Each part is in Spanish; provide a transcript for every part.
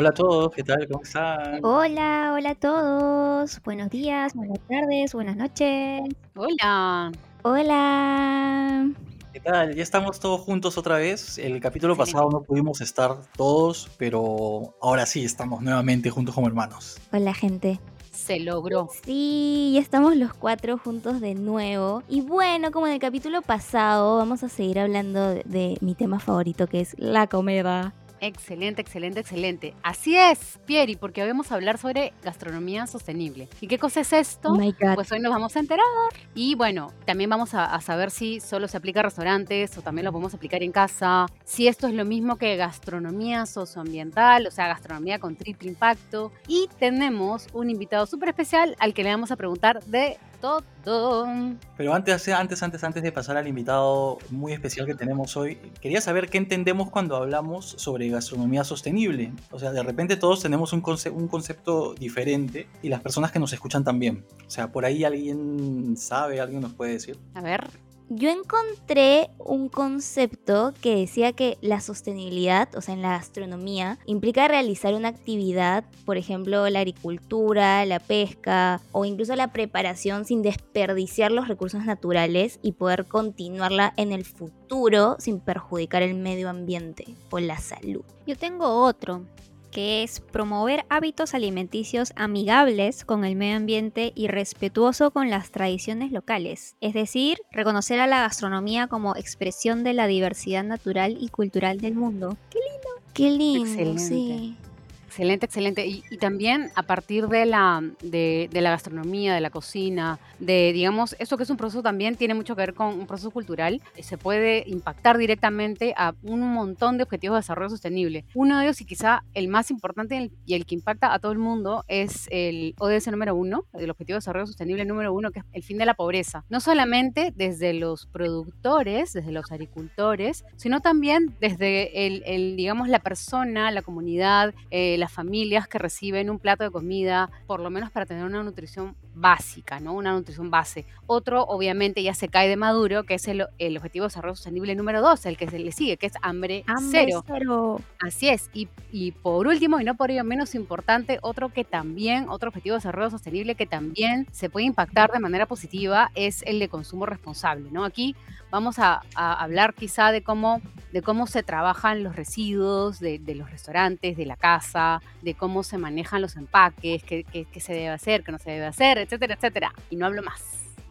Hola a todos, ¿qué tal? ¿Cómo están? Hola, hola a todos. Buenos días, buenas tardes, buenas noches. Hola. Hola. ¿Qué tal? Ya estamos todos juntos otra vez. El capítulo pasado no pudimos estar todos, pero ahora sí estamos nuevamente juntos como hermanos. Hola, gente. Se logró. Sí, ya estamos los cuatro juntos de nuevo. Y bueno, como en el capítulo pasado, vamos a seguir hablando de, de mi tema favorito, que es la comida. Excelente, excelente, excelente. Así es, Pieri, porque hoy vamos a hablar sobre gastronomía sostenible. ¿Y qué cosa es esto? Oh my God. Pues hoy nos vamos a enterar. Y bueno, también vamos a, a saber si solo se aplica a restaurantes o también lo podemos aplicar en casa. Si esto es lo mismo que gastronomía socioambiental, o sea, gastronomía con triple impacto. Y tenemos un invitado súper especial al que le vamos a preguntar de todo. Pero antes, antes, antes, antes de pasar al invitado muy especial que tenemos hoy, quería saber qué entendemos cuando hablamos sobre gastronomía sostenible. O sea, de repente todos tenemos un, conce- un concepto diferente y las personas que nos escuchan también. O sea, por ahí alguien sabe, alguien nos puede decir. A ver, Yo encontré un concepto que decía que la sostenibilidad, o sea, en la gastronomía, implica realizar una actividad, por ejemplo, la agricultura, la pesca o incluso la preparación sin desperdiciar los recursos naturales y poder continuarla en el futuro sin perjudicar el medio ambiente o la salud. Yo tengo otro, que es promover hábitos alimenticios amigables con el medio ambiente y respetuoso con las tradiciones locales. Es decir, reconocer a la gastronomía como expresión de la diversidad natural y cultural del mundo. Qué lindo, Excelente. sí. Excelente, excelente. Y, y también a partir de la, de, de la gastronomía, de la cocina, de, digamos, eso que es un proceso también tiene mucho que ver con un proceso cultural, eh, se puede impactar directamente a un montón de objetivos de desarrollo sostenible. Uno de ellos, y quizá el más importante y el- el que impacta a todo el mundo, es el ODS número uno, el Objetivo de Desarrollo Sostenible número uno, que es el fin de la pobreza. No solamente desde los productores, desde los agricultores, sino también desde el, el, digamos, la persona, la comunidad, eh, las familias que reciben un plato de comida, por lo menos para tener una nutrición básica, ¿no? Una nutrición base. Otro, obviamente, ya se cae de maduro, que es el, el Objetivo de Desarrollo Sostenible número 2, el que se le sigue, que es hambre, Hambre cero. cero. Así es. Y, y por último, y no por ello menos importante, otro que también, otro objetivo de desarrollo sostenible que también se puede impactar de manera positiva es el de consumo responsable, ¿no? Aquí vamos a, a hablar quizá de cómo, de cómo se trabajan los residuos de, de los restaurantes, de la casa, de cómo se manejan los empaques, qué, qué- qué se debe hacer, qué no se debe hacer, etcétera, etcétera. Y no hablo más.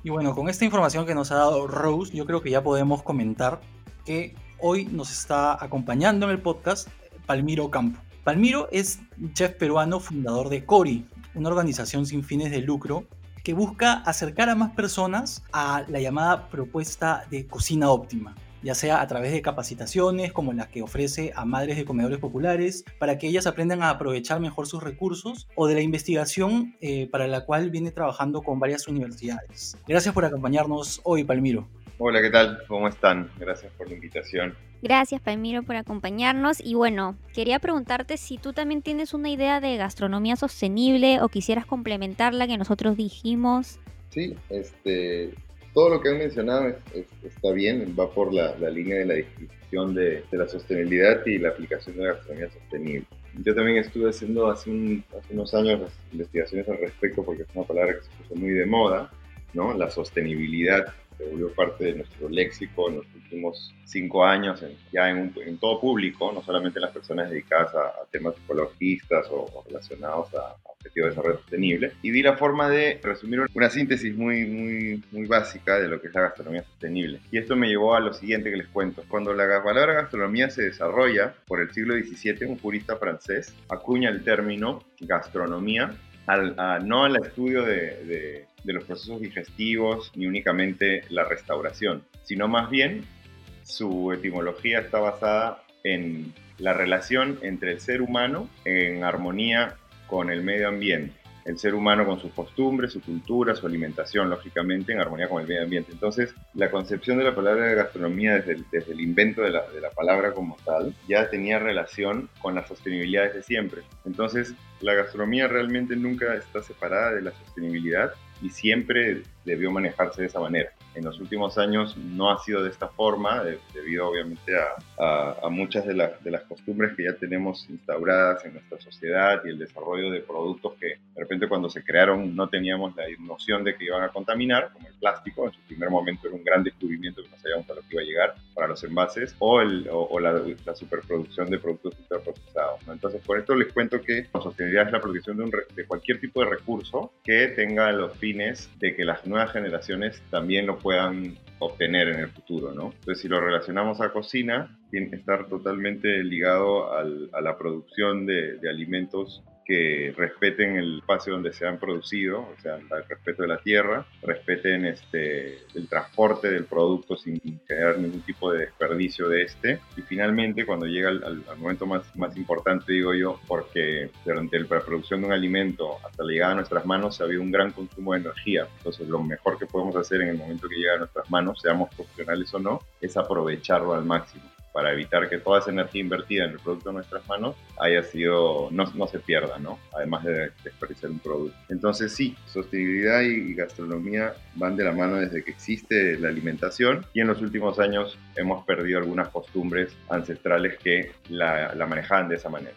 Y bueno, con esta información que nos ha dado Rose, yo creo que ya podemos comentar que hoy nos está acompañando en el podcast Palmiro Campo. Palmiro es chef peruano fundador de Cori, una organización sin fines de lucro que busca acercar a más personas a la llamada propuesta de cocina óptima, ya sea a través de capacitaciones como las que ofrece a madres de comedores populares para que ellas aprendan a aprovechar mejor sus recursos o de la investigación eh, para la cual viene trabajando con varias universidades. Gracias por acompañarnos hoy, Palmiro. Hola, ¿qué tal? ¿Cómo están? Gracias por la invitación. Gracias, Palmiro, por acompañarnos. Y bueno, quería preguntarte si tú también tienes una idea de gastronomía sostenible o quisieras complementar la que nosotros dijimos. Sí, este, todo lo que han mencionado es- es- está bien, va por la, la línea de la discusión de, de la sostenibilidad y la aplicación de la gastronomía sostenible. Yo también estuve haciendo hace, un- hace unos años las investigaciones al respecto porque es una palabra que se puso muy de moda, ¿no? La sostenibilidad se volvió parte de nuestro léxico en los últimos cinco años, en- ya en, un- en todo público, no solamente en las personas dedicadas a, a temas ecologistas o, o relacionados a, a objetivos de desarrollo sostenible. Y vi la forma de resumir una síntesis muy, muy, muy básica de lo que es la gastronomía sostenible. Y esto me llevó a lo siguiente que les cuento. Cuando la palabra gastronomía se desarrolla por el siglo XVII, un jurista francés acuña el término gastronomía al- no al estudio de los procesos digestivos ni únicamente la restauración, sino más bien su etimología está basada en la relación entre el ser humano en armonía con el medio ambiente. El ser humano con sus costumbres, su cultura, su alimentación, lógicamente, en armonía con el medio ambiente. Entonces, la concepción de la palabra de gastronomía desde el, desde el invento de la, de la palabra como tal, ya tenía relación con la sostenibilidad desde siempre. Entonces, la gastronomía realmente nunca está separada de la sostenibilidad y siempre debió manejarse de esa manera. En los últimos años no ha sido de esta forma, debido obviamente a, a, muchas de, de, las costumbres que ya tenemos instauradas en nuestra sociedad y el desarrollo de productos que de repente cuando se crearon no teníamos la noción de que iban a contaminar, como el plástico, en su primer momento era un gran descubrimiento que no sabíamos a lo que iba a llegar para los envases, o, el, o, la, la, superproducción de productos superprocesados. Entonces, por esto les cuento que la sostenibilidad es la protección de, un, de cualquier tipo de recurso que tenga los fines de que las nuevas generaciones también lo puedan obtener en el futuro, ¿no? Entonces, si lo relacionamos a cocina, tiene que estar totalmente ligado al, a la producción de, de alimentos que respeten el espacio donde se han producido, o sea, el respeto de la tierra, respeten este, el transporte del producto sin generar ningún tipo de desperdicio de este. Y finalmente, cuando llega al, momento más, más importante, digo yo, porque durante la producción de un alimento hasta la llegada a nuestras manos ha habido un gran consumo de energía. Entonces, lo mejor que podemos hacer en el momento que llega a nuestras manos, seamos profesionales o no, es aprovecharlo al máximo para evitar que toda esa energía invertida en el producto de nuestras manos haya sido, no, no se pierda, ¿no? Además de desperdiciar un producto. Entonces sí, sostenibilidad y gastronomía van de la mano desde que existe la alimentación y en los últimos años hemos perdido algunas costumbres ancestrales que la, la manejaban de esa manera.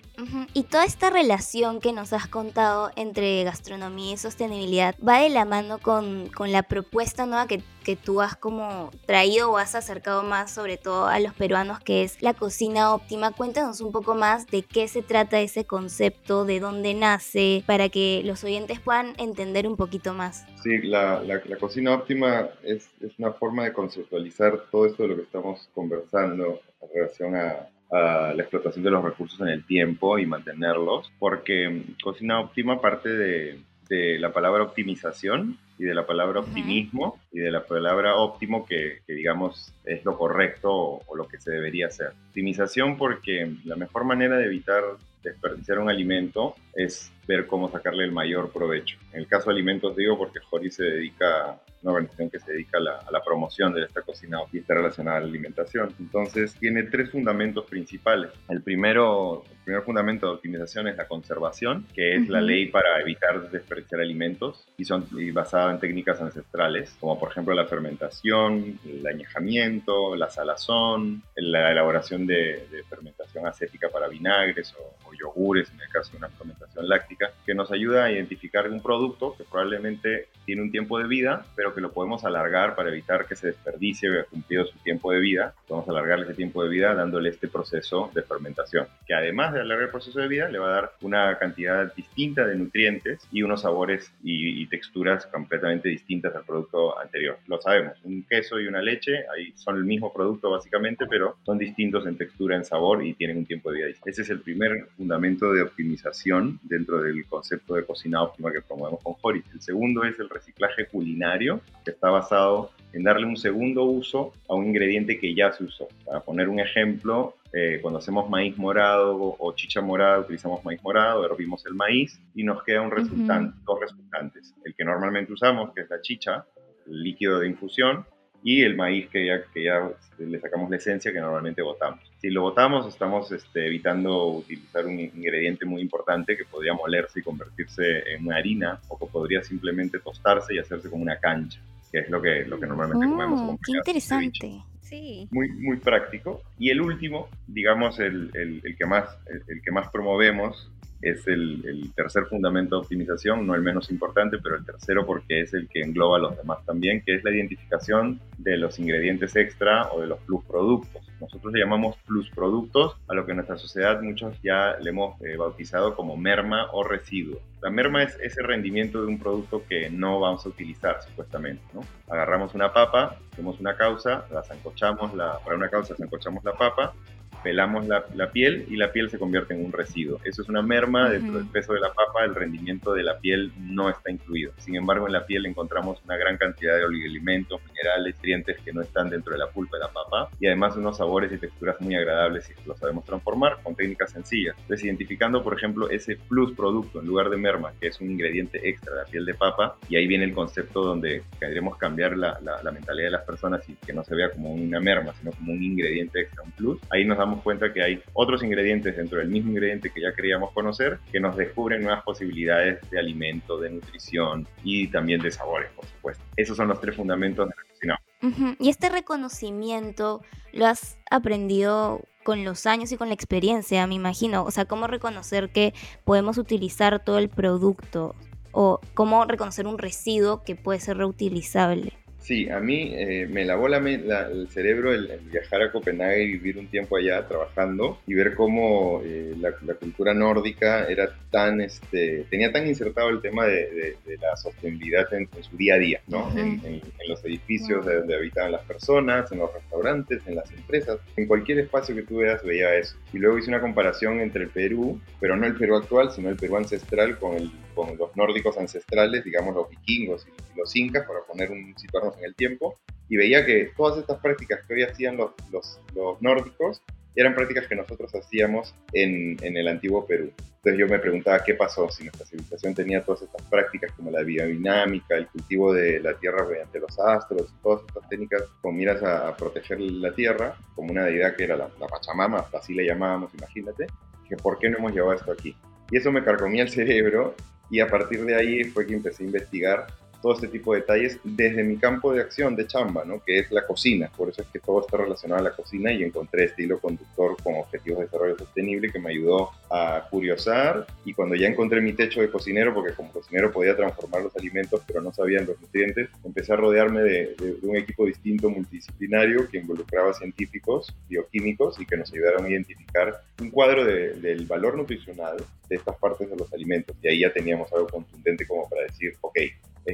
Y toda esta relación que nos has contado entre gastronomía y sostenibilidad va de la mano con, con la propuesta nueva que, que tú has como traído o has acercado más sobre todo a los peruanos que es la cocina óptima. Cuéntanos un poco más de qué se trata ese concepto, de dónde nace, para que los oyentes puedan entender un poquito más. Sí, la, la, cocina óptima es, es, una forma de conceptualizar todo esto de lo que estamos conversando en relación a, a la explotación de los recursos en el tiempo y mantenerlos, porque cocina óptima parte de, de la palabra optimización y de la palabra optimismo y de la palabra óptimo que, digamos es lo correcto o, lo que se debería hacer. Optimización porque la mejor manera de evitar desperdiciar un alimento es ver cómo sacarle el mayor provecho. En el caso de alimentos digo porque Jori se dedica una organización que se dedica a la, a la, promoción de esta cocina y está relacionada a la alimentación. Entonces, tiene tres fundamentos principales. El primero, el primer fundamento de optimización es la conservación, que es la ley para evitar desperdiciar alimentos y son y basada en técnicas ancestrales, como por ejemplo la fermentación, el añejamiento, la salazón, la elaboración de, de fermentación acética para vinagres o, o yogures, en el caso de una fermentación láctica, que nos ayuda a identificar un producto que probablemente tiene un tiempo de vida, pero que lo podemos alargar para evitar que se desperdicie o cumplido su tiempo de vida. Podemos alargarle ese tiempo de vida dándole este proceso de fermentación, que además de alargar el proceso de vida, le va a dar una cantidad distinta de nutrientes y unos sabores y, texturas completamente distintas al producto anterior. Lo sabemos, un queso y una leche ahí son el mismo producto básicamente, pero son distintos en textura, en sabor y tienen un tiempo de vida distinto. Ese es el primer fundamento de optimización dentro del concepto de cocina óptima que promovemos con Joris. El segundo es el reciclaje culinario, que está basado en darle un segundo uso a un ingrediente que ya se usó. Para poner un ejemplo, eh, cuando hacemos maíz morado o chicha morada, utilizamos maíz morado, hervimos el maíz y nos queda un resultante, dos resultantes. El que normalmente usamos, que es la chicha, el líquido de infusión, y el maíz que ya, que ya le sacamos la esencia que normalmente botamos. Si lo botamos, estamos este, evitando utilizar un ingrediente muy importante que podría molerse y convertirse en una harina o que podría simplemente tostarse y hacerse como una cancha, que es lo que, lo que normalmente mm, comemos. qué interesante. Sí. Muy, muy práctico. Y el último, digamos, el, el, el que, más, el que más promovemos es el, tercer fundamento de optimización, no el menos importante, pero el tercero porque es el que engloba a los demás también, que es la identificación de los ingredientes extra o de los plus productos. Nosotros le llamamos plus productos a lo que en nuestra sociedad muchos ya le hemos eh, bautizado como merma o residuo. La merma es ese rendimiento de un producto que no vamos a utilizar supuestamente. ¿no? Agarramos una papa, hacemos una causa, la zancochamos, la, para una causa zancochamos la papa, pelamos la, la, piel y la piel se convierte en un residuo. Eso es una merma dentro del peso de la papa, el rendimiento de la piel no está incluido. Sin embargo, en la piel encontramos una gran cantidad de oligoelementos, minerales, nutrientes que no están dentro de la pulpa de la papa y además unos sabores y texturas muy agradables si lo sabemos transformar con técnicas sencillas. Entonces, identificando, por ejemplo, ese plus producto en lugar de merma, que es un ingrediente extra de la piel de papa, y ahí viene el concepto donde queremos cambiar la, la, la mentalidad de las personas y que no se vea como una merma, sino como un ingrediente extra, un plus. Ahí nos damos cuenta que hay otros ingredientes dentro del mismo ingrediente que ya queríamos conocer que nos descubren nuevas posibilidades de alimento, de nutrición y también de sabores, por supuesto. Esos son los tres fundamentos de la cocinamos. Y este reconocimiento lo has aprendido con los años y con la experiencia, me imagino. O sea, cómo reconocer que podemos utilizar todo el producto o cómo reconocer un residuo que puede ser reutilizable. Sí, a mí eh, me lavó la, el cerebro el, viajar a Copenhague y vivir un tiempo allá trabajando y ver cómo eh, la, cultura nórdica era tan, este, tenía tan insertado el tema de, la sostenibilidad en, su día a día, ¿no? en, los edificios donde habitaban las personas, en los restaurantes, en las empresas, en cualquier espacio que tú veas veía eso. Y luego hice una comparación entre el Perú, pero no el Perú actual, sino el Perú ancestral con, el, con los nórdicos ancestrales, digamos los vikingos y los incas, para poner un en el tiempo, y veía que todas estas prácticas que hoy hacían los, los, los nórdicos eran prácticas que nosotros hacíamos en, en, el antiguo Perú. Entonces yo me preguntaba qué pasó si nuestra civilización tenía todas estas prácticas como la biodinámica, el cultivo de la tierra mediante los astros, todas estas técnicas con miras a, proteger la tierra, como una deidad que era la, la, Pachamama, así le llamábamos, imagínate, que por qué no hemos llevado esto aquí. Y eso me carcomía el cerebro y a partir de ahí fue que empecé a investigar todo este tipo de detalles desde mi campo de acción de chamba, ¿no? que es la cocina. Por eso es que todo está relacionado a la cocina y encontré este hilo conductor con objetivos de desarrollo sostenible que me ayudó a curiosar y cuando ya encontré mi techo de cocinero, porque como cocinero podía transformar los alimentos pero no sabían los nutrientes, empecé a rodearme de, un equipo distinto multidisciplinario que involucraba científicos, bioquímicos y que nos ayudaron a identificar un cuadro del valor nutricional de estas partes de los alimentos. Y ahí ya teníamos algo contundente como para decir, ok,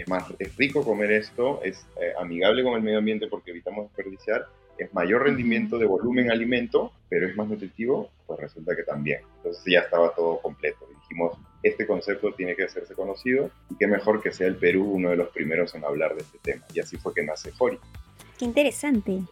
es más es rico comer esto, es eh, amigable con el medio ambiente porque evitamos desperdiciar, es mayor rendimiento de volumen alimento, pero es más nutritivo, pues resulta que también. Entonces ya estaba todo completo. dijimos, este concepto tiene que hacerse conocido y qué mejor que sea el Perú uno de los primeros en hablar de este tema. Y así fue que nace Jori. Qué interesante.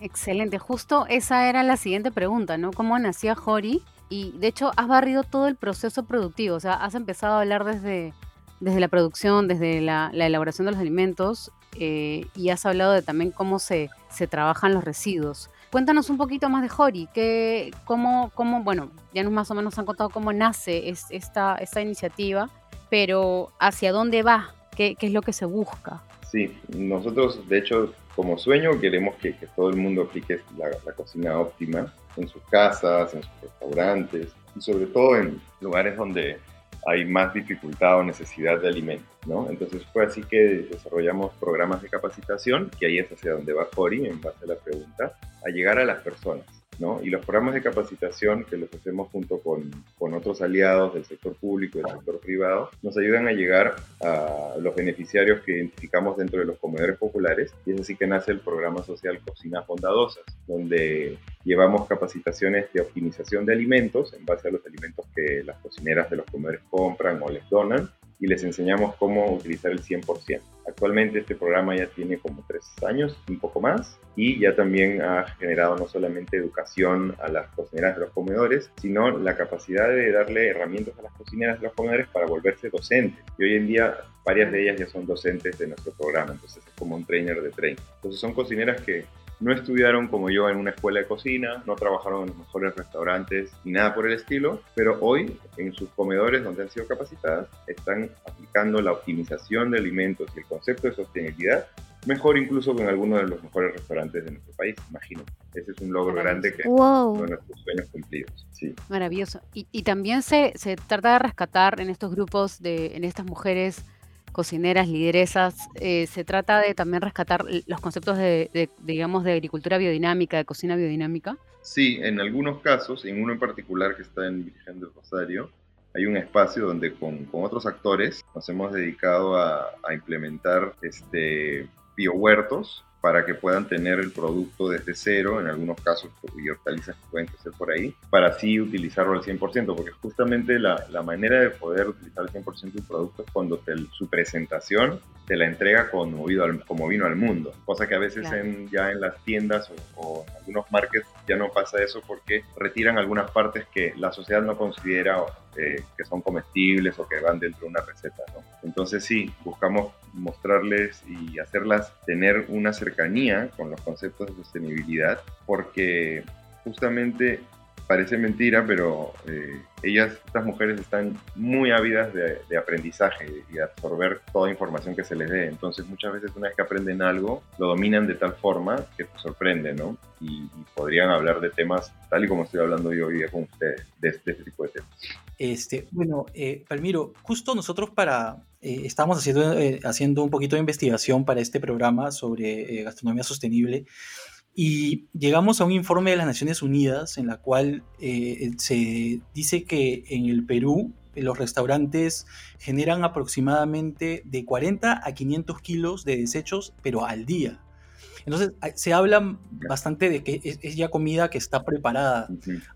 Excelente, justo esa era la siguiente pregunta, ¿no? ¿Cómo nacía Jori? Y de hecho has barrido todo el proceso productivo, o sea, has empezado a hablar desde desde la producción, desde la, elaboración de los alimentos eh, y has hablado de también cómo se, se trabajan los residuos. Cuéntanos un poquito más de Jori, que, cómo, cómo, bueno, ya nos más o menos han contado cómo nace esta, esta iniciativa, pero hacia dónde va, qué, qué es lo que se busca. Sí, nosotros de hecho como sueño queremos que, que todo el mundo aplique la, la, cocina óptima en sus casas, en sus restaurantes y sobre todo en lugares donde hay más dificultad o necesidad de alimentos, ¿no? Entonces fue así que desarrollamos programas de capacitación, que ahí es hacia donde va Cori en base a la pregunta, a llegar a las personas. Y los programas de capacitación que los hacemos junto con, con, otros aliados del sector público y del sector privado nos ayudan a llegar a los beneficiarios que identificamos dentro de los comedores populares y es así que nace el programa social Cocinas Bondadosas, donde llevamos capacitaciones de optimización de alimentos en base a los alimentos que las cocineras de los comedores compran o les donan y les enseñamos cómo utilizar el 100%. Actualmente este programa ya tiene como tres años, un poco más, y ya también ha generado no solamente educación a las cocineras de los comedores, sino la capacidad de darle herramientas a las cocineras de los comedores para volverse docentes. Y hoy en día varias de ellas ya son docentes de nuestro programa, entonces es como un trainer de training. Entonces son cocineras que no estudiaron como yo en una escuela de cocina, no trabajaron en los mejores restaurantes ni nada por el estilo, pero hoy en sus comedores donde han sido capacitadas están aplicando la optimización de alimentos y el concepto de sostenibilidad mejor incluso que en algunos de los mejores restaurantes de nuestro país, imagino. Ese es un logro grande que wow. son nuestros sueños cumplidos. Sí. Maravilloso. Y, y también se, se, trata de rescatar en estos grupos, de, en estas mujeres cocineras, lideresas, eh, se trata de también rescatar los conceptos de, digamos, de agricultura biodinámica, de cocina biodinámica. Sí, en algunos casos, en uno en particular que está en Virgen del Rosario, hay un espacio donde con, con otros actores nos hemos dedicado a, a implementar este, biohuertos para que puedan tener el producto desde cero, en algunos casos y hortalizas que pueden crecer por ahí, para así utilizarlo al 100%, porque justamente la, la manera de poder utilizar al 100% un producto es cuando su presentación te la entrega como, como vino al mundo, cosa que a veces en, ya en las tiendas o, en algunos markets ya no pasa eso porque retiran algunas partes que la sociedad no considera eh, que son comestibles o que van dentro de una receta. ¿no? Entonces sí, buscamos mostrarles y hacerlas tener una cercanía con los conceptos de sostenibilidad porque justamente parece mentira, pero eh, ellas, estas mujeres están muy ávidas de, aprendizaje y de absorber toda información que se les dé. Entonces muchas veces una vez que aprenden algo, lo dominan de tal forma que te sorprende, ¿no? Y, podrían hablar de temas tal y como estoy hablando yo hoy día con ustedes, de, este tipo de temas. Este, bueno, eh, Palmiro, justo nosotros para, eh, estamos haciendo, eh, haciendo un poquito de investigación para este programa sobre gastronomía sostenible y llegamos a un informe de las Naciones Unidas en la cual eh, se dice que en el Perú los restaurantes generan aproximadamente de 40 a 500 kilos de desechos, pero al día. Entonces, se habla bastante de que es, ya comida que está preparada.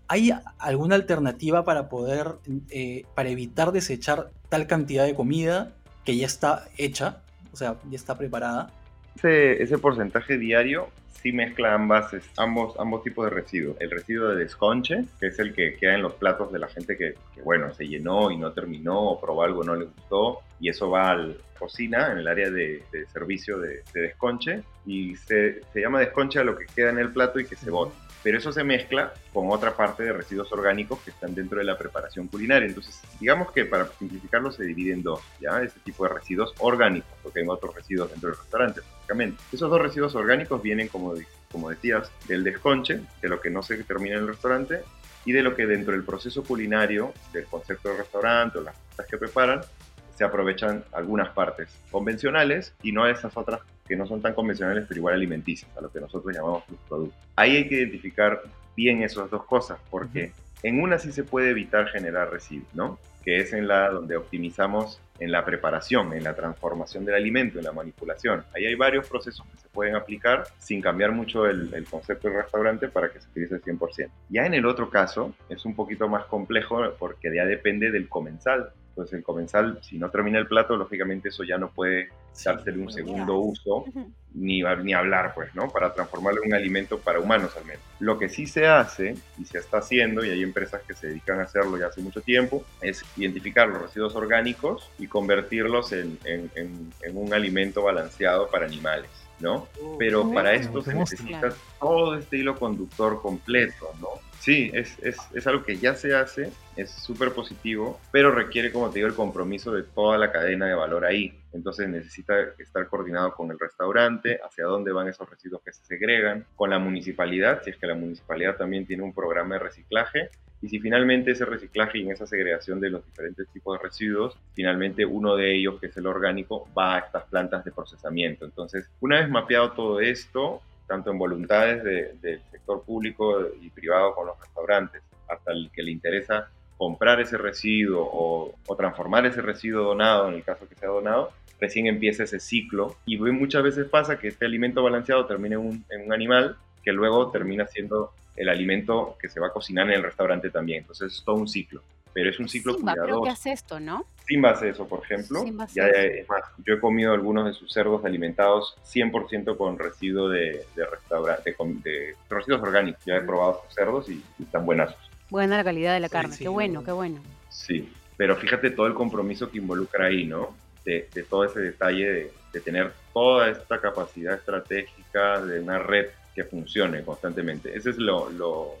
¿Hay alguna alternativa para poder, eh, para evitar desechar tal cantidad de comida que ya está hecha, o sea, ya está preparada? Ese, ese porcentaje diario sí mezcla ambas, ambos, ambos tipos de residuos. El residuo de desconche, que es el que queda en los platos de la gente que, bueno, se llenó y no terminó o probó algo, no le gustó, y eso va a la cocina, en el área de, servicio de, desconche, y se, se, llama desconche a lo que queda en el plato y que se bota pero eso se mezcla con otra parte de residuos orgánicos que están dentro de la preparación culinaria. Entonces, digamos que para simplificarlo se divide en dos, ¿ya? Este tipo de residuos orgánicos, porque hay otros residuos dentro del restaurante, básicamente. Esos dos residuos orgánicos vienen, como, como decías, del desconche, de lo que no se termina en el restaurante, y de lo que dentro del proceso culinario, del concepto del restaurante o las cosas que preparan, se aprovechan algunas partes convencionales y no esas otras que no son tan convencionales, pero igual alimenticias, a lo que nosotros llamamos los productos. Ahí hay que identificar bien esas dos cosas, porque en una sí se puede evitar generar residuos, ¿no? Que es en la donde optimizamos en la preparación, en la transformación del alimento, en la manipulación. Ahí hay varios procesos que se pueden aplicar sin cambiar mucho el, el concepto del restaurante para que se utilice el 100%. Ya en el otro caso es un poquito más complejo porque ya depende del comensal pues el comensal, si no termina el plato, lógicamente eso ya no puede dársele un segundo uso, ni, ni hablar, pues, ¿no? Para transformarlo en un alimento para humanos al menos. Lo que sí se hace, y se está haciendo, y hay empresas que se dedican a hacerlo ya hace mucho tiempo, es identificar los residuos orgánicos y convertirlos en, en, en, un alimento balanceado para animales. ¿no? Oh, Pero para esto se necesita todo este hilo conductor completo, ¿no? Sí, es, es, es algo que ya se hace, es súper positivo, pero requiere, como te digo, el compromiso de toda la cadena de valor ahí. Entonces necesita estar coordinado con el restaurante, hacia dónde van esos residuos que se segregan, con la municipalidad, si es que la municipalidad también tiene un programa de reciclaje, y si finalmente ese reciclaje y esa segregación de los diferentes tipos de residuos, finalmente uno de ellos, que es el orgánico, va a estas plantas de procesamiento. Entonces, una vez mapeado todo esto, tanto en voluntades del sector público y privado con los restaurantes, hasta el que le interesa comprar ese residuo o, transformar ese residuo donado, en el caso que sea donado, recién empieza ese ciclo. Y muchas veces pasa que este alimento balanceado termina en un, en un animal que luego termina siendo el alimento que se va a cocinar en el restaurante también. Entonces es todo un ciclo pero es un ciclo Simba, creo que hace esto, ¿no? Simba hace eso, por ejemplo. Ya, es más, yo he comido algunos de sus cerdos alimentados 100% con residuo de, de restaurante, de, residuos orgánicos. Ya he probado sus cerdos y, están buenazos. Buena la calidad de la carne, qué bueno, qué bueno. Sí, pero fíjate todo el compromiso que involucra ahí, ¿no? De, todo ese detalle de, tener toda esta capacidad estratégica de una red que funcione constantemente. Ese es lo, lo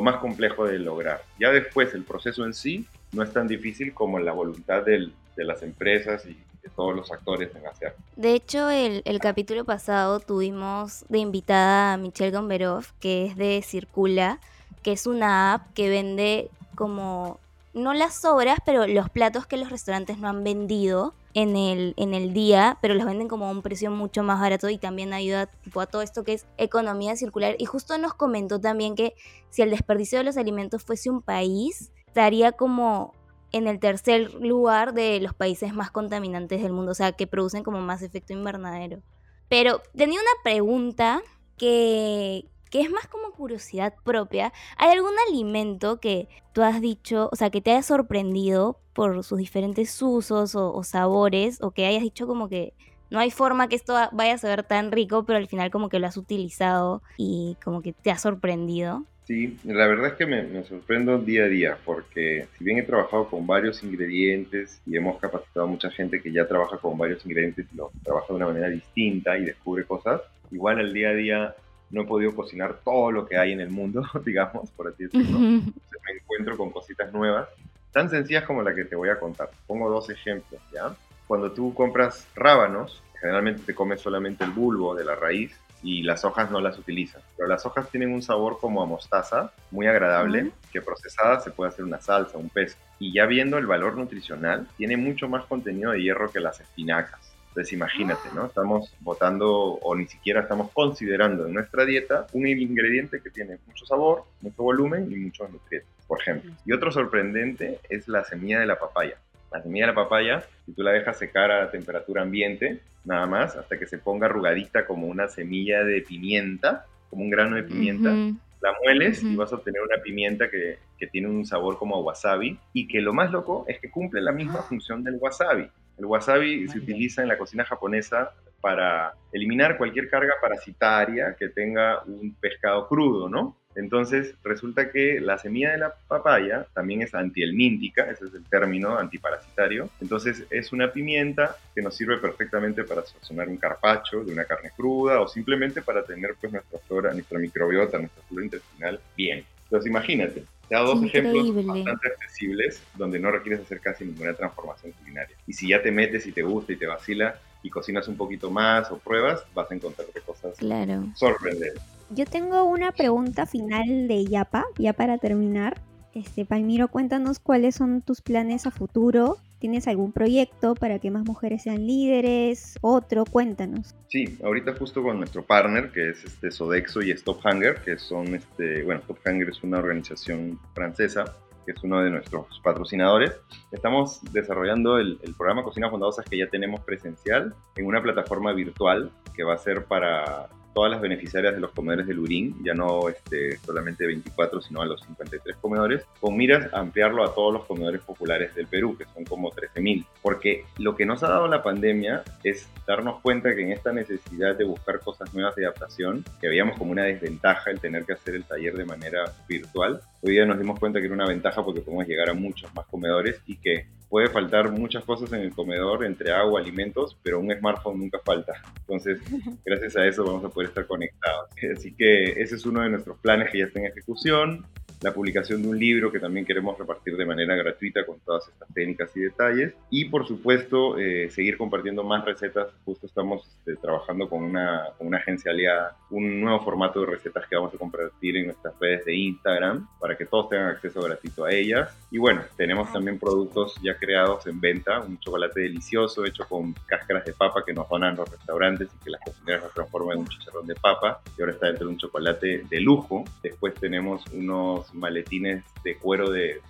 más complejo de lograr. Ya después el proceso en sí no es tan difícil como la voluntad de las empresas y de todos los actores en hacer. De hecho, el, capítulo pasado tuvimos de invitada a Michelle Gomberov, que es de Circula, que es una app que vende como, no las sobras, pero los platos que los restaurantes no han vendido en el, en el día, pero los venden como a un precio mucho más barato y también ayuda a todo esto que es economía circular. Y justo nos comentó también que si el desperdicio de los alimentos fuese un país, estaría como en el tercer lugar de los países más contaminantes del mundo, o sea, que producen como más efecto invernadero. Pero tenía una pregunta que, que es más como curiosidad propia. ¿Hay algún alimento que tú has dicho, o sea, que te haya sorprendido por sus diferentes usos o, sabores, o que hayas dicho como que no hay forma que esto vaya a saber tan rico, pero al final como que lo has utilizado y como que te ha sorprendido? Sí, la verdad es que me, me, sorprendo día a día porque si bien he trabajado con varios ingredientes y hemos capacitado a mucha gente que ya trabaja con varios ingredientes y lo trabaja de una manera distinta y descubre cosas, igual el día a día no he podido cocinar todo lo que hay en el mundo, digamos, por así decirlo. Entonces me encuentro con cositas nuevas, tan sencillas como la que te voy a contar. Pongo dos ejemplos, ¿ya? Cuando tú compras rábanos, generalmente te comes solamente el bulbo de la raíz y las hojas no las utilizas. Pero las hojas tienen un sabor como a mostaza, muy agradable, que procesada se puede hacer una salsa, un pesto. Y ya viendo el valor nutricional, tiene mucho más contenido de hierro que las espinacas. Entonces imagínate, ¿no? Estamos botando o ni siquiera estamos considerando en nuestra dieta un ingrediente que tiene mucho sabor, mucho volumen y muchos nutrientes, por ejemplo. Y otro sorprendente es la semilla de la papaya. La semilla de la papaya, si tú la dejas secar a temperatura ambiente, nada más, hasta que se ponga arrugadita como una semilla de pimienta, como un grano de pimienta, la mueles y vas a obtener una pimienta que, que, tiene un sabor como wasabi y que lo más loco es que cumple la misma función del wasabi. El wasabi se utiliza en la cocina japonesa para eliminar cualquier carga parasitaria que tenga un pescado crudo, ¿no? Entonces, resulta que la semilla de la papaya también es antihelmíntica, ese es el término antiparasitario. Entonces, es una pimienta que nos sirve perfectamente para sazonar un carpacho de una carne cruda o simplemente para tener pues nuestra flora, nuestra microbiota, nuestra flora intestinal bien. Entonces, imagínate, te da dos ejemplos bastante accesibles donde no requieres hacer casi ninguna transformación culinaria. Y si ya te metes y te gusta y te vacila y cocinas un poquito más o pruebas, vas a encontrarte cosas claro. sorprendentes. Yo tengo una pregunta final de Yapa, ya para terminar. Este, Palmiro, cuéntanos cuáles son tus planes a futuro. ¿Tienes algún proyecto para que más mujeres sean líderes? Otro, cuéntanos. Sí, ahorita justo con nuestro partner, que es este Sodexo y Stop Hunger, que son, este, bueno, Stop Hunger es una organización francesa, que es uno de nuestros patrocinadores. Estamos desarrollando el, programa Cocinas Bondadosas que ya tenemos presencial en una plataforma virtual que va a ser para todas las beneficiarias de los comedores del Urín, ya no este, solamente 24, sino a los 53 comedores, con miras a ampliarlo a todos los comedores populares del Perú, que son como 13.000. Porque lo que nos ha dado la pandemia es darnos cuenta que en esta necesidad de buscar cosas nuevas de adaptación, que veíamos como una desventaja el tener que hacer el taller de manera virtual, hoy día nos dimos cuenta que era una ventaja porque podemos llegar a muchos más comedores y que puede faltar muchas cosas en el comedor, entre agua, alimentos, pero un smartphone nunca falta. Entonces, gracias a eso vamos a poder estar conectados. Así que ese es uno de nuestros planes que ya está en ejecución la publicación de un libro que también queremos repartir de manera gratuita con todas estas técnicas y detalles. Y por supuesto, eh, seguir compartiendo más recetas. Justo estamos este, trabajando con una, con una agencia aliada, un nuevo formato de recetas que vamos a compartir en nuestras redes de Instagram para que todos tengan acceso gratuito a ellas. Y bueno, tenemos también productos ya creados en venta, un chocolate delicioso hecho con cáscaras de papa que nos donan los restaurantes y que las cocineras nos transforman en un chicharrón de papa. Y ahora está dentro de un chocolate de lujo. Después tenemos unos maletines de cuero de,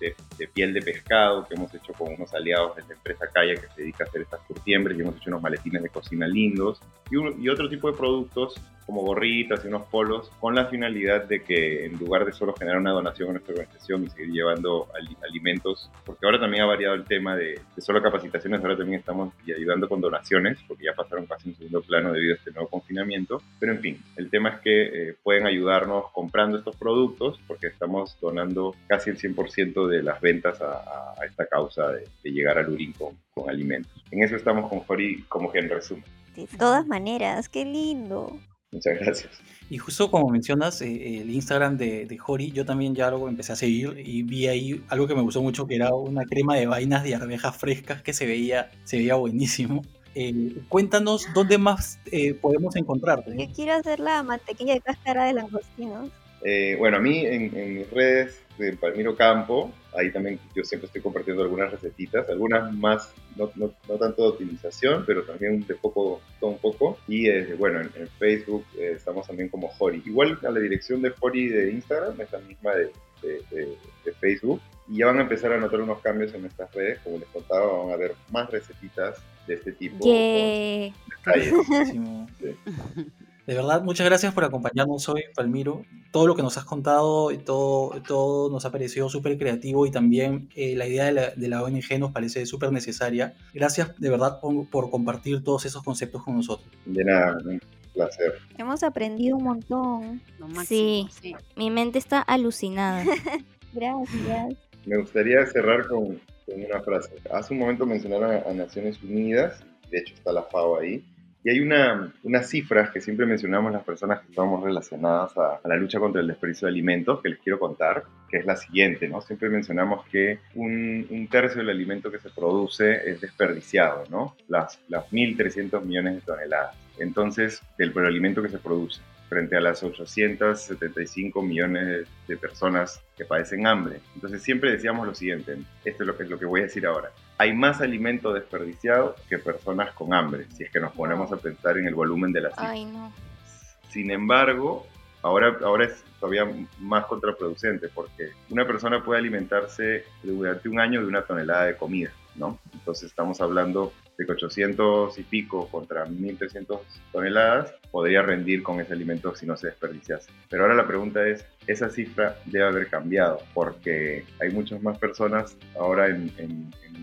piel de pescado que hemos hecho con unos aliados de la empresa Calla que se dedica a hacer estas curtiembres y hemos hecho unos maletines de cocina lindos y, y otro tipo de productos como gorritas y unos polos, con la finalidad de que en lugar de solo generar una donación a nuestra organización y seguir llevando alimentos, porque ahora también ha variado el tema de, solo capacitaciones, ahora también estamos ayudando con donaciones, porque ya pasaron casi un segundo plano debido a este nuevo confinamiento, pero en fin, el tema es que eh, pueden ayudarnos comprando estos productos, porque estamos donando casi el 100% de las ventas a, esta causa de, llegar al Urín con, con alimentos. En eso estamos con Jori como que en resumen. De todas maneras, qué lindo. Muchas gracias. Y justo como mencionas, eh, el Instagram de, de Jori, yo también ya lo empecé a seguir y vi ahí algo que me gustó mucho, que era una crema de vainas de arvejas frescas que se veía, se veía buenísimo. Eh, cuéntanos dónde más eh, podemos encontrarte. Yo quiero hacer la mantequilla de cáscara de langostinos. Eh, bueno, a mí en, en, mis redes de Palmiro Campo, ahí también yo siempre estoy compartiendo algunas recetitas, algunas más, no, no, no tanto de utilización, pero también de poco, todo un poco. Y eh, bueno, en, Facebook eh, estamos también como Jori. Igual a la dirección de Jori de Instagram es la misma de, de, de, Facebook. Y ya van a empezar a notar unos cambios en nuestras redes, como les contaba, van a ver más recetitas de este tipo. Yeah. De verdad, muchas gracias por acompañarnos hoy, Palmiro. Todo lo que nos has contado, todo, todo nos ha parecido súper creativo y también eh, la idea de la, de la, ONG nos parece súper necesaria. Gracias de verdad por, por, compartir todos esos conceptos con nosotros. De nada, un placer. Hemos aprendido un montón. Máximo, sí, sí, mi mente está alucinada. gracias. Me gustaría cerrar con, con, una frase. Hace un momento mencionaron a, a Naciones Unidas, de hecho está la FAO ahí Y hay una, unas cifras que siempre mencionamos las personas que estamos relacionadas a, a, la lucha contra el desperdicio de alimentos, que les quiero contar, que es la siguiente, ¿no? Siempre mencionamos que un, un tercio del alimento que se produce es desperdiciado, ¿no? Las, las 1.300 millones de toneladas. Entonces, del alimento que se produce frente a las 875 millones de personas que padecen hambre. Entonces siempre decíamos lo siguiente, esto es lo que, es lo que voy a decir ahora, hay más alimento desperdiciado que personas con hambre, si es que nos ponemos a pensar en el volumen de la cifra. Ay, no. Sin embargo, ahora, ahora es todavía más contraproducente porque una persona puede alimentarse durante un año de una tonelada de comida, ¿no? Entonces estamos hablando de que 800 y pico contra 1300 toneladas podría rendir con ese alimento si no se desperdiciase. Pero ahora la pregunta es, esa cifra debe haber cambiado porque hay muchas más personas ahora en,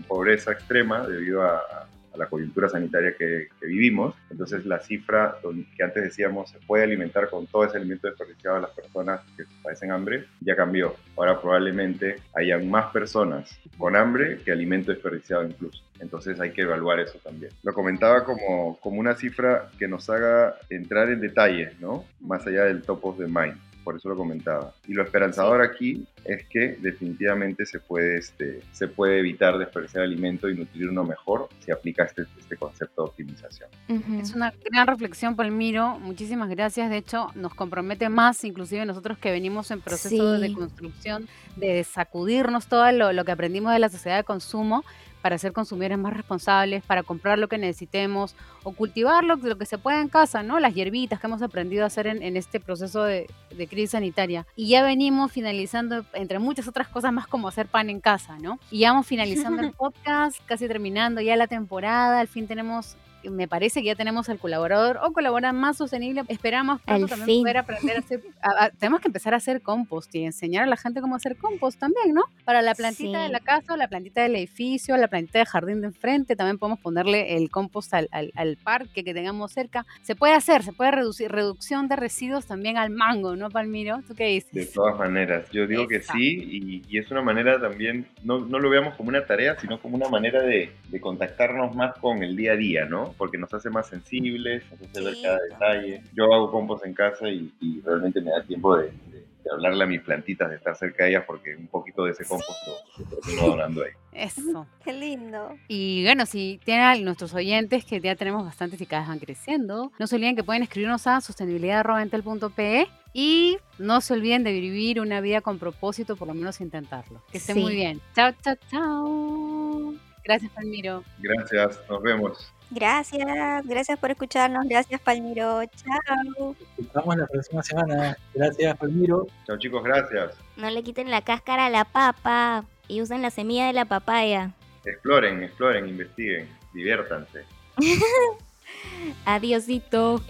pobreza extrema debido a, a la coyuntura sanitaria que, que, vivimos. Entonces la cifra que antes decíamos se puede alimentar con todo ese alimento desperdiciado a las personas que padecen hambre, ya cambió. Ahora probablemente hayan más personas con hambre que alimento desperdiciado incluso. Entonces hay que evaluar eso también. Lo comentaba como, como una cifra que nos haga entrar en detalles, ¿no? Más allá del top of the mind por eso lo comentaba. Y lo esperanzador sí. aquí es que definitivamente se puede, este, se puede evitar desperdiciar alimento y nutrir uno mejor si aplica este, este concepto de optimización. Uh -huh. Es una gran reflexión, Palmiro. Muchísimas gracias. De hecho, nos compromete más, inclusive nosotros que venimos en proceso sí. de construcción, de sacudirnos todo lo, lo que aprendimos de la sociedad de consumo para ser consumidores más responsables, para comprar lo que necesitemos o cultivar lo, lo, que se pueda en casa, ¿no? Las hierbitas que hemos aprendido a hacer en, en este proceso de, de, crisis sanitaria. Y ya venimos finalizando, entre muchas otras cosas más como hacer pan en casa, ¿no? Y ya vamos finalizando el podcast, casi terminando ya la temporada, al fin tenemos me parece que ya tenemos al colaborador o colaboradora más sostenible. Esperamos pronto al también fin. poder aprender a hacer. A, a, tenemos que empezar a hacer compost y enseñar a la gente cómo hacer compost también, ¿no? Para la plantita sí. de la casa, la plantita del edificio, la plantita de jardín de enfrente. También podemos ponerle el compost al, al, al parque que tengamos cerca. Se puede hacer, se puede reducir reducción de residuos también al mango, ¿no, Palmiro? ¿Tú qué dices? De todas maneras, yo digo Exacto. que sí y, y, es una manera también, no, no lo veamos como una tarea, sino como una manera de, de contactarnos más con el día a día, ¿no? Porque nos hace más sensibles, nos hace sí. ver cada detalle. Yo hago compost en casa y, y realmente me da tiempo de, de, de, hablarle a mis plantitas, de estar cerca de ellas, porque un poquito de ese compost sí. lo, lo termino donando ahí. Eso. Qué lindo. Y bueno, si tienen nuestros oyentes, que ya tenemos bastantes y cada vez van creciendo, no se olviden que pueden escribirnos a sostenibilidad.entel.pe y no se olviden de vivir una vida con propósito, por lo menos intentarlo. Que estén sí. muy bien. Chao, chao, chao. Gracias, Palmiro. Gracias, nos vemos. Gracias, gracias por escucharnos. Gracias, Palmiro. Chao. Estamos la próxima semana. Gracias, Palmiro. Chao, chicos, gracias. No le quiten la cáscara a la papa y usen la semilla de la papaya. Exploren, exploren, investiguen, diviértanse. Adiosito.